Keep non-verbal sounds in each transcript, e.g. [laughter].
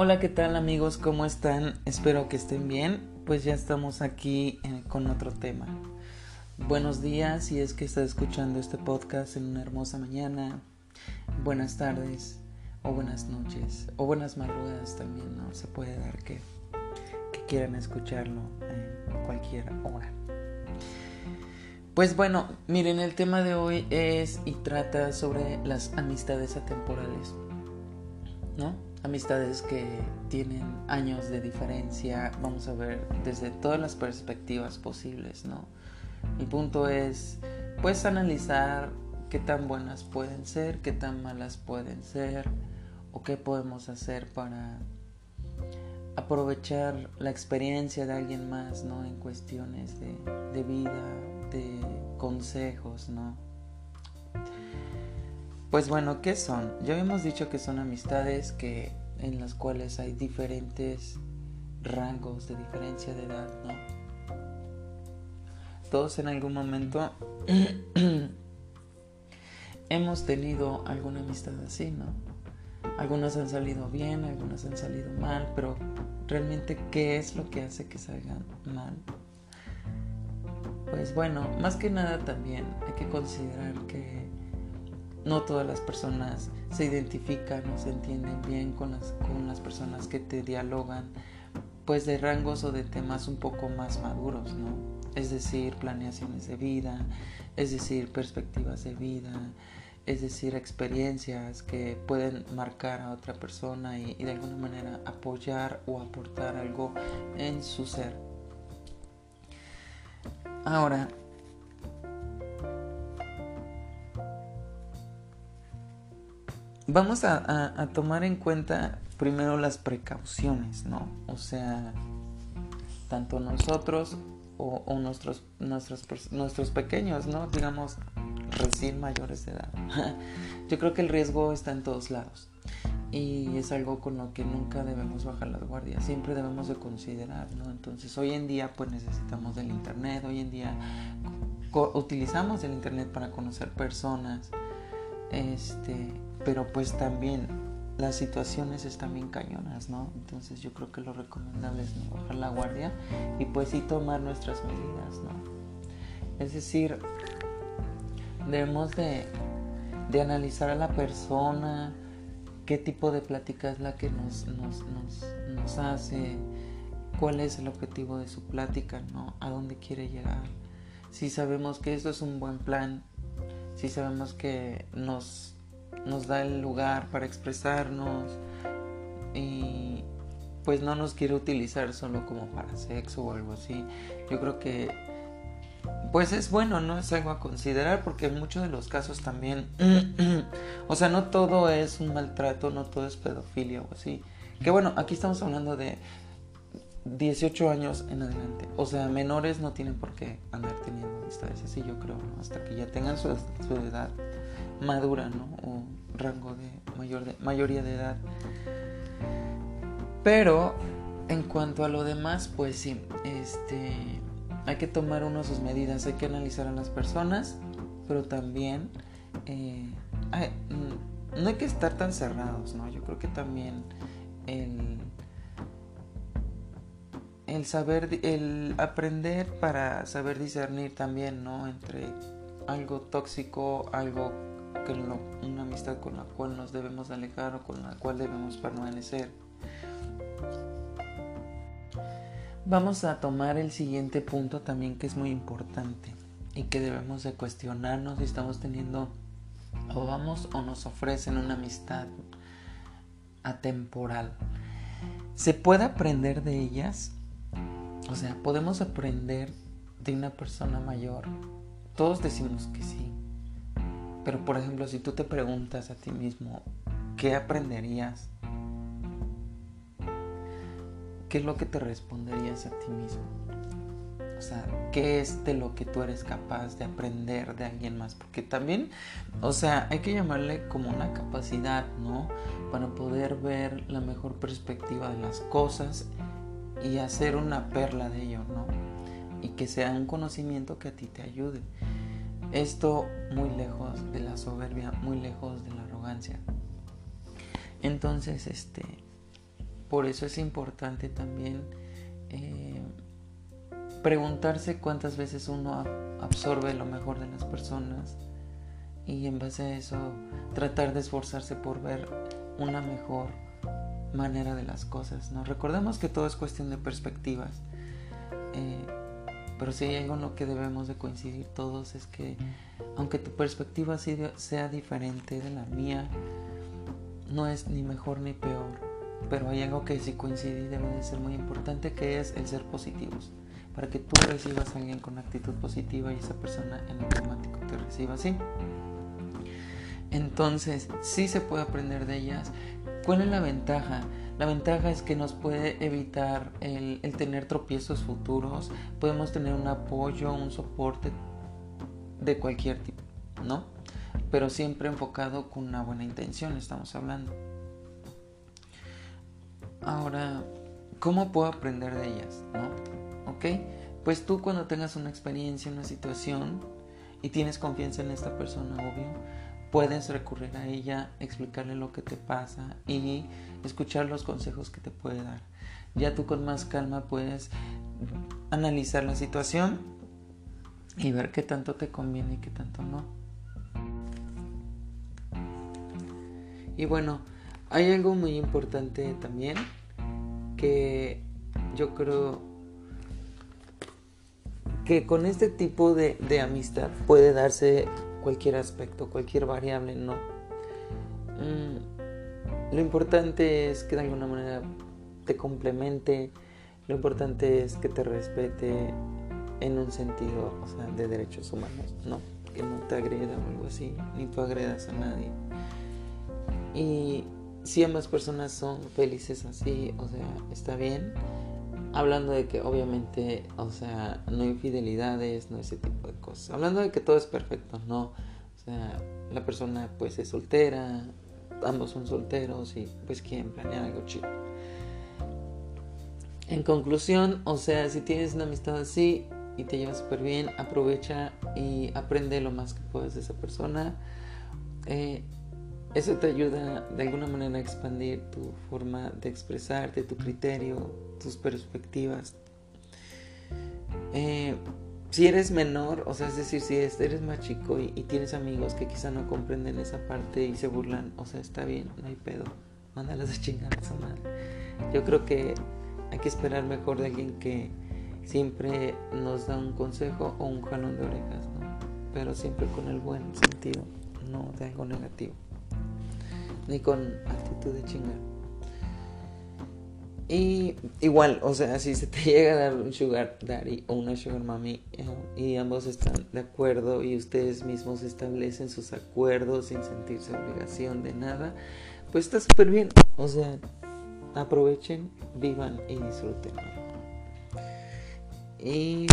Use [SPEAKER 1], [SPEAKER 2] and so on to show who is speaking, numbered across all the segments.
[SPEAKER 1] Hola, ¿qué tal amigos? ¿Cómo están? Espero que estén bien. Pues ya estamos aquí eh, con otro tema. Buenos días si es que estás escuchando este podcast en una hermosa mañana. Buenas tardes o buenas noches o buenas madrugadas también, ¿no? Se puede dar que, que quieran escucharlo en cualquier hora. Pues bueno, miren, el tema de hoy es y trata sobre las amistades atemporales, ¿no? Amistades que tienen años de diferencia, vamos a ver desde todas las perspectivas posibles, ¿no? Mi punto es, pues, analizar qué tan buenas pueden ser, qué tan malas pueden ser, o qué podemos hacer para aprovechar la experiencia de alguien más, ¿no? En cuestiones de, de vida, de consejos, ¿no? Pues bueno, ¿qué son? Ya hemos dicho que son amistades que en las cuales hay diferentes rangos de diferencia de edad, ¿no? Todos en algún momento [clears throat] hemos tenido alguna amistad así, ¿no? Algunas han salido bien, algunas han salido mal, pero realmente ¿qué es lo que hace que salgan mal? Pues bueno, más que nada también hay que considerar que no todas las personas se identifican o se entienden bien con las, con las personas que te dialogan, pues de rangos o de temas un poco más maduros, ¿no? Es decir, planeaciones de vida, es decir, perspectivas de vida, es decir, experiencias que pueden marcar a otra persona y, y de alguna manera apoyar o aportar algo en su ser. Ahora, vamos a, tomar en cuenta primero las precauciones, ¿no? O sea, tanto nosotros o, nuestros, nuestros, nuestros pequeños, ¿no? Digamos, recién mayores de edad. [laughs] Yo creo que el riesgo está en todos lados y es algo con lo que nunca debemos bajar las guardias, siempre debemos de considerar, ¿no? Entonces hoy en día pues necesitamos del internet, hoy en día utilizamos el internet para conocer personas, este, pero pues también las situaciones están bien cañonas, ¿no? Entonces yo creo que lo recomendable es no bajar la guardia y pues sí tomar nuestras medidas, ¿no? Es decir, debemos de, de analizar a la persona, qué tipo de plática es la que nos, nos, nos, nos hace, cuál es el objetivo de su plática, ¿no? A dónde quiere llegar. Si sabemos que esto es un buen plan, si sabemos que nos nos da el lugar para expresarnos y pues no nos quiere utilizar solo como para sexo o algo así. Yo creo que pues es bueno, ¿no? Es algo a considerar porque en muchos de los casos también, [clears throat] o sea, no todo es un maltrato, no todo es pedofilia o así. Que bueno, aquí estamos hablando de 18 años en adelante. O sea, menores no tienen por qué andar teniendo amistades así, yo creo, ¿no? Hasta que ya tengan su, edad madura, ¿no? O rango de, mayor mayoría de edad. Pero en cuanto a lo demás, pues sí, este, hay que tomar uno sus medidas, hay que analizar a las personas, pero también eh, mm, no hay que estar tan cerrados, ¿no? Yo creo que también el, el saber, el aprender para saber discernir también, ¿no? Entre algo tóxico, algo una amistad con la cual nos debemos alejar o con la cual debemos permanecer. Vamos a tomar el siguiente punto también que es muy importante y que debemos de cuestionarnos si estamos teniendo o vamos o nos ofrecen una amistad atemporal. ¿Se puede aprender de ellas? O sea, ¿podemos aprender de una persona mayor? Todos decimos que sí. Pero por ejemplo, si tú te preguntas a ti mismo, ¿qué aprenderías? ¿Qué es lo que te responderías a ti mismo? O sea, ¿qué es de lo que tú eres capaz de aprender de alguien más? Porque también, o sea, hay que llamarle como una capacidad, ¿no? Para poder ver la mejor perspectiva de las cosas y hacer una perla de ello, ¿no? Y que sea un conocimiento que a ti te ayude. Esto muy lejos de la soberbia, muy lejos de la arrogancia. Entonces, este, por eso es importante también eh, preguntarse cuántas veces uno absorbe lo mejor de las personas y en base a eso tratar de esforzarse por ver una mejor manera de las cosas. ¿no? Recordemos que todo es cuestión de perspectivas. Eh, pero si hay algo en lo que debemos de coincidir todos es que aunque tu perspectiva sea diferente de la mía, no es ni mejor ni peor. Pero hay algo que sí coincide y debe de ser muy importante que es el ser positivos. Para que tú recibas a alguien con actitud positiva y esa persona en automático te reciba así. Entonces, sí se puede aprender de ellas. ¿Cuál es la ventaja? La ventaja es que nos puede evitar el, tener tropiezos futuros. Podemos tener un apoyo, un soporte de cualquier tipo, ¿no? Pero siempre enfocado con una buena intención, estamos hablando. Ahora, ¿cómo puedo aprender de ellas? ¿No? ¿Ok? Pues tú cuando tengas una experiencia, una situación y tienes confianza en esta persona, obvio, puedes recurrir a ella, explicarle lo que te pasa y escuchar los consejos que te puede dar. Ya tú con más calma puedes analizar la situación y ver qué tanto te conviene y qué tanto no. Y bueno, hay algo muy importante también que yo creo que con este tipo de, amistad puede darse cualquier aspecto, cualquier variable, no. Mm, lo importante es que de alguna manera te complemente, lo importante es que te respete en un sentido, de derechos humanos, ¿no? Que no te agreda o algo así, ni tú agredas a nadie. Y si ambas personas son felices así, o sea, está bien. Hablando de que obviamente, o sea, no infidelidades, no ese tipo de cosas. Hablando de que todo es perfecto, no. O sea, la persona pues es soltera, ambos son solteros y pues quieren planear algo chido. En conclusión, o sea, si tienes una amistad así y te llevas súper bien, aprovecha y aprende lo más que puedes de esa persona. Eh, eso te ayuda de alguna manera a expandir tu forma de expresarte, tu criterio, tus perspectivas. Eh, si eres menor, o sea, es decir, si eres más chico y, tienes amigos que quizá no comprenden esa parte y se burlan, o sea, está bien, no hay pedo, mándalas a chingar a su madre. Yo creo que hay que esperar mejor de alguien que siempre nos da un consejo o un jalón de orejas. Pero siempre con el buen sentido, no de algo negativo ni con actitud de chingar. Y igual, o sea, si se te [laughs] llega a dar un sugar daddy o una sugar mommy eh, y ambos están de acuerdo y ustedes mismos establecen sus acuerdos sin sentirse obligación de nada, pues está súper bien. O sea, aprovechen, vivan y disfruten. Y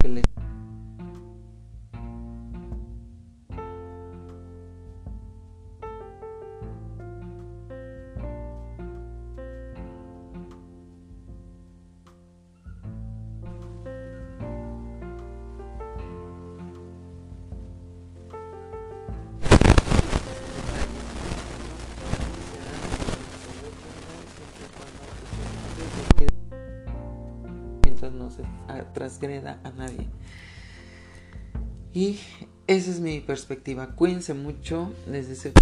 [SPEAKER 1] que les transgreda a nadie. Y esa es mi perspectiva. Cuídense mucho desde ese